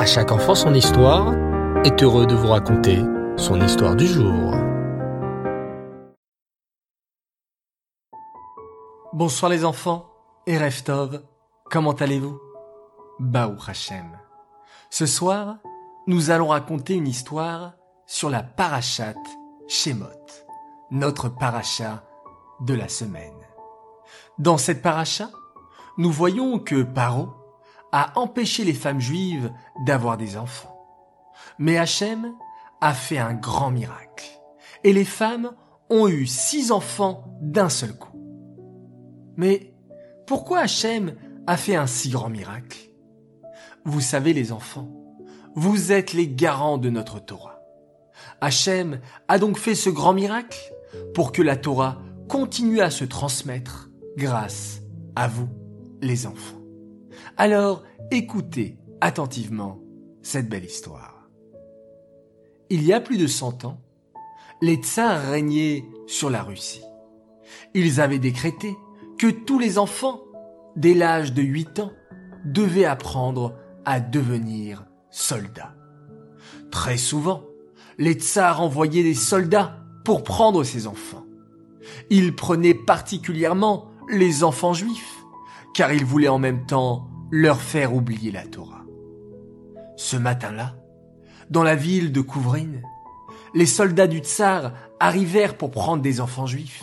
À chaque enfant son histoire est heureux de vous raconter son histoire du jour. Bonsoir les enfants et Reftov, comment allez-vous? Baou Hachem. Ce soir, nous allons raconter une histoire sur la parachate Shemot, notre paracha de la semaine. Dans cette paracha, nous voyons que Paro a empêché les femmes juives d'avoir des enfants. Mais Hachem a fait un grand miracle. Et les femmes ont eu six enfants d'un seul coup. Mais pourquoi Hachem a fait un si grand miracle? Vous savez les enfants, vous êtes les garants de notre Torah. Hachem a donc fait ce grand miracle pour que la Torah continue à se transmettre grâce à vous, les enfants. Alors écoutez attentivement cette belle histoire. Il y a plus de cent ans, les tsars régnaient sur la Russie. Ils avaient décrété que tous les enfants, dès l'âge de 8 ans, devaient apprendre à devenir soldats. Très souvent, les tsars envoyaient des soldats pour prendre ces enfants. Ils prenaient particulièrement les enfants juifs, car ils voulaient en même temps leur faire oublier la Torah. Ce matin-là, dans la ville de Couvrine, les soldats du tsar arrivèrent pour prendre des enfants juifs.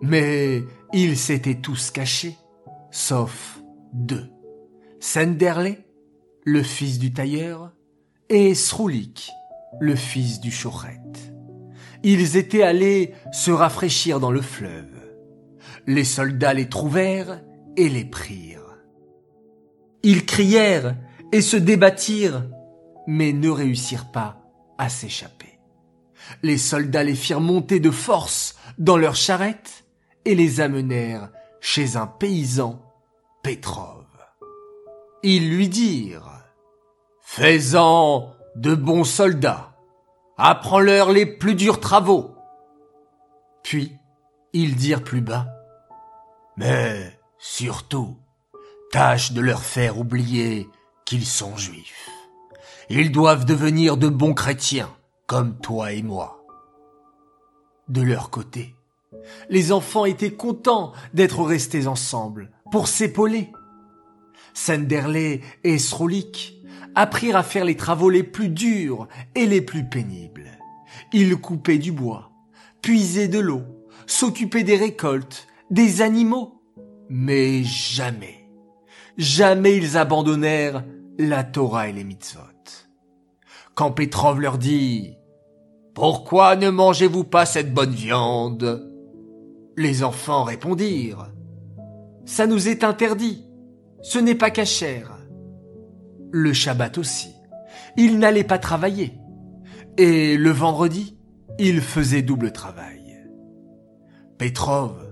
Mais ils s'étaient tous cachés, sauf deux. Senderle, le fils du tailleur, et Sroulik, le fils du chorette. Ils étaient allés se rafraîchir dans le fleuve. Les soldats les trouvèrent et les prirent. Ils crièrent et se débattirent, mais ne réussirent pas à s'échapper. Les soldats les firent monter de force dans leurs charrettes et les amenèrent chez un paysan, Petrov. Ils lui dirent Fais-en de bons soldats, apprends-leur les plus durs travaux. Puis ils dirent plus bas Mais surtout, Tâche de leur faire oublier qu'ils sont juifs. Ils doivent devenir de bons chrétiens, comme toi et moi. De leur côté, les enfants étaient contents d'être restés ensemble pour s'épauler. Senderley et Srolik apprirent à faire les travaux les plus durs et les plus pénibles. Ils coupaient du bois, puisaient de l'eau, s'occupaient des récoltes, des animaux, mais jamais jamais ils abandonnèrent la Torah et les mitzvot. Quand Petrov leur dit Pourquoi ne mangez-vous pas cette bonne viande? Les enfants répondirent Ça nous est interdit, ce n'est pas cachère. Le Shabbat aussi, ils n'allaient pas travailler. Et le vendredi, ils faisaient double travail. Petrov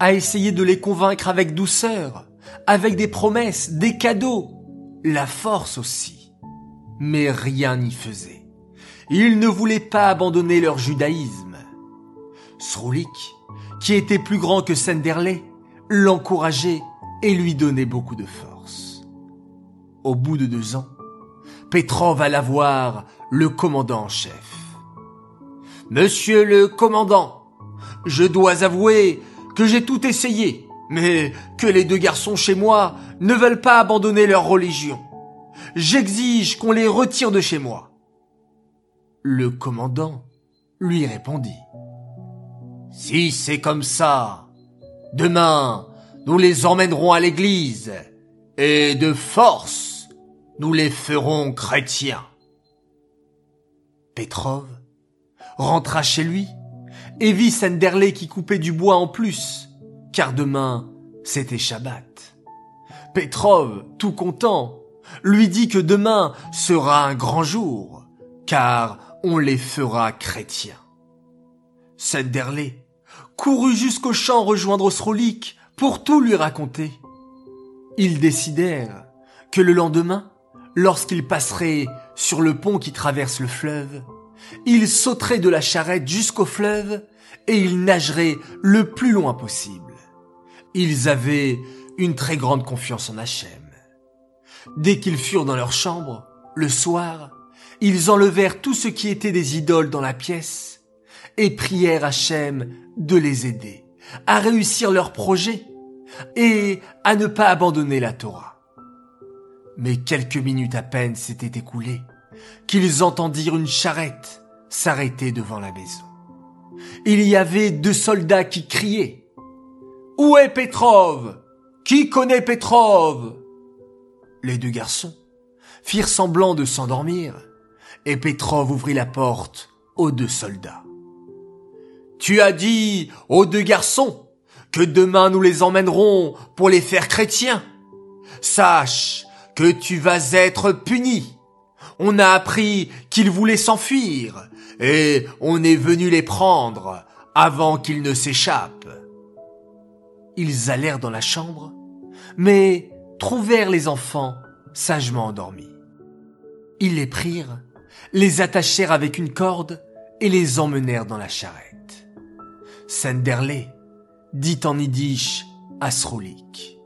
a essayé de les convaincre avec douceur, avec des promesses, des cadeaux, la force aussi. Mais rien n'y faisait. Ils ne voulaient pas abandonner leur judaïsme. Sroulik, qui était plus grand que Senderley, l'encourageait et lui donnait beaucoup de force. Au bout de deux ans, Petrov alla voir le commandant en chef. Monsieur le commandant, je dois avouer que j'ai tout essayé mais que les deux garçons chez moi ne veulent pas abandonner leur religion. J'exige qu'on les retire de chez moi. Le commandant lui répondit. Si c'est comme ça, demain, nous les emmènerons à l'église, et de force, nous les ferons chrétiens. Petrov rentra chez lui et vit Senderley qui coupait du bois en plus car demain, c'était Shabbat. Petrov, tout content, lui dit que demain sera un grand jour, car on les fera chrétiens. Senderley courut jusqu'au champ rejoindre Srolik pour tout lui raconter. Ils décidèrent que le lendemain, lorsqu'ils passeraient sur le pont qui traverse le fleuve, ils sauteraient de la charrette jusqu'au fleuve et ils nageraient le plus loin possible. Ils avaient une très grande confiance en Hachem. Dès qu'ils furent dans leur chambre, Le soir, ils enlevèrent tout ce qui était des idoles dans la pièce et prièrent Hachem de les aider à réussir leur projet et à ne pas abandonner la Torah. Mais quelques minutes à peine s'étaient écoulées qu'ils entendirent une charrette s'arrêter devant la maison. Il y avait deux soldats qui criaient ⁇ Où est Petrov? Qui connaît Petrov ?⁇ Les deux garçons firent semblant de s'endormir et Petrov ouvrit la porte aux deux soldats. Tu as dit aux deux garçons que demain nous les emmènerons pour les faire chrétiens. Sache que tu vas être puni. On a appris qu'ils voulaient s'enfuir et on est venu les prendre avant qu'ils ne s'échappent. Ils allèrent dans la chambre, mais trouvèrent les enfants sagement endormis. Ils les prirent, les attachèrent avec une corde et les emmenèrent dans la charrette. Senderley dit en yiddish à Srolik.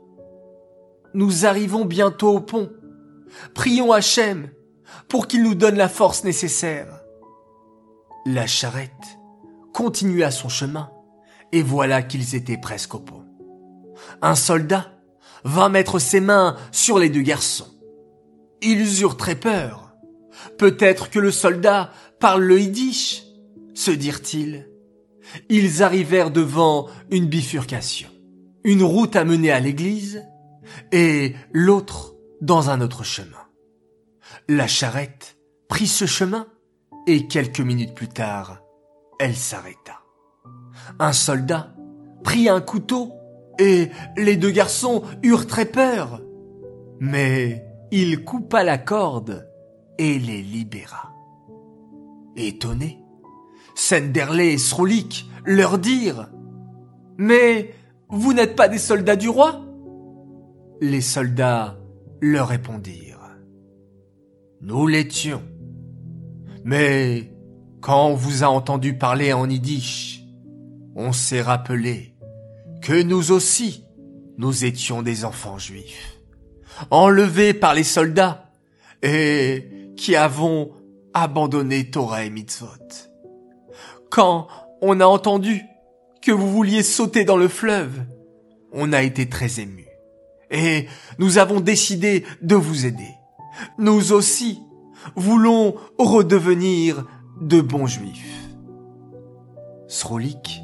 Nous arrivons bientôt au pont. Prions Hachem pour qu'il nous donne la force nécessaire. La charrette continua son chemin et voilà qu'ils étaient presque au pont. Un soldat vint mettre ses mains sur les deux garçons. Ils eurent très peur. Peut-être que le soldat parle le yiddish, se dirent-ils. Ils arrivèrent devant une bifurcation. Une route à mener à l'église et l'autre dans un autre chemin. La charrette prit ce chemin et quelques minutes plus tard, elle s'arrêta. Un soldat prit un couteau et les deux garçons eurent très peur. Mais il coupa la corde et les libéra. Étonnés, Senderley et Sroulik leur dirent Mais vous n'êtes pas des soldats du roi? Les soldats leur répondirent Nous l'étions. Mais quand on vous a entendu parler en yiddish, on s'est rappelé que nous aussi, nous étions des enfants juifs, enlevés par les soldats et qui avons abandonné Torah et Mitzvot. Quand on a entendu que vous vouliez sauter dans le fleuve, on a été très émus. Et nous avons décidé de vous aider. Nous aussi voulons redevenir de bons juifs. Srolik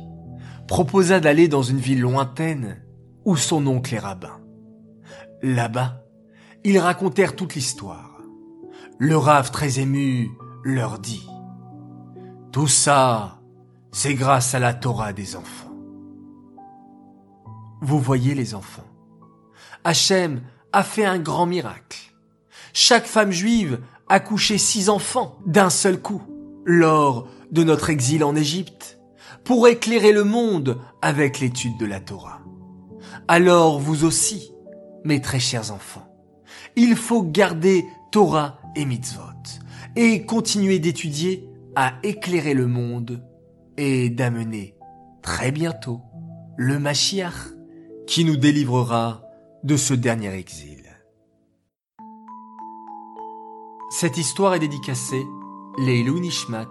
proposa d'aller dans une ville lointaine où son oncle est rabbin. Là-bas, ils racontèrent toute l'histoire. Le rave très ému leur dit Tout ça, c'est grâce à la Torah des enfants. Vous voyez les enfants. Hachem a fait un grand miracle. Chaque femme juive a couché six enfants d'un seul coup lors de notre exil en Égypte pour éclairer le monde avec l'étude de la Torah. Alors vous aussi, mes très chers enfants, il faut garder Torah et mitzvot et continuer d'étudier à éclairer le monde et d'amener très bientôt le Mashiach qui nous délivrera de ce dernier exil. Cette histoire est dédicacée les Nishmat,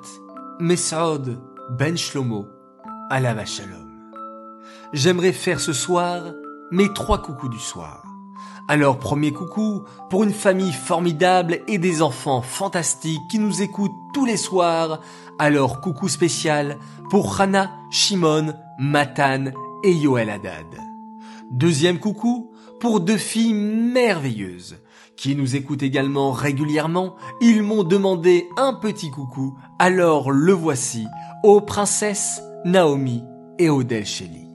Mesaod Ben Shlomo, la Shalom. J'aimerais faire ce soir mes trois coucous du soir. Alors premier coucou pour une famille formidable et des enfants fantastiques qui nous écoutent tous les soirs. Alors coucou spécial pour Hana, Shimon, Matan et Yoel Haddad. Deuxième coucou pour deux filles merveilleuses qui nous écoutent également régulièrement. Ils m'ont demandé un petit coucou, alors le voici aux princesses Naomi et Odel Shelley.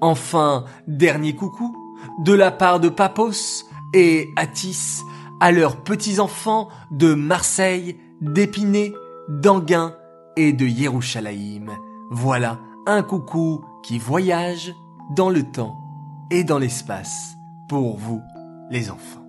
Enfin, dernier coucou de la part de Papos et Atis à leurs petits-enfants de Marseille, d'Épinay, d'Anguin et de Yerushalayim. Voilà un coucou qui voyage dans le temps et dans l'espace pour vous, les enfants.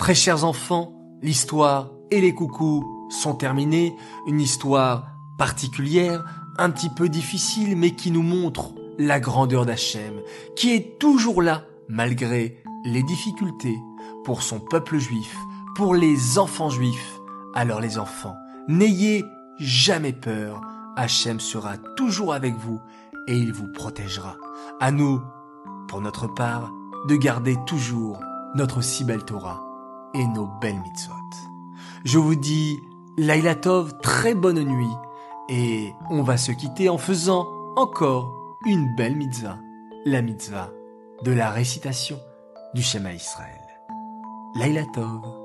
Très chers enfants, l'histoire et les coucous sont terminés. Une histoire particulière, un petit peu difficile, mais qui nous montre la grandeur d'Hachem, qui est toujours là, malgré les difficultés, pour son peuple juif, pour les enfants juifs. Alors les enfants, n'ayez jamais peur. Hachem sera toujours avec vous et il vous protégera. À nous, pour notre part, de garder toujours notre si belle Torah et nos belles mitzvot. Je vous dis, Laila Tov, très bonne nuit et on va se quitter en faisant encore une belle mitzvah, la mitzvah de la récitation du Shema Israël. Laila Tov.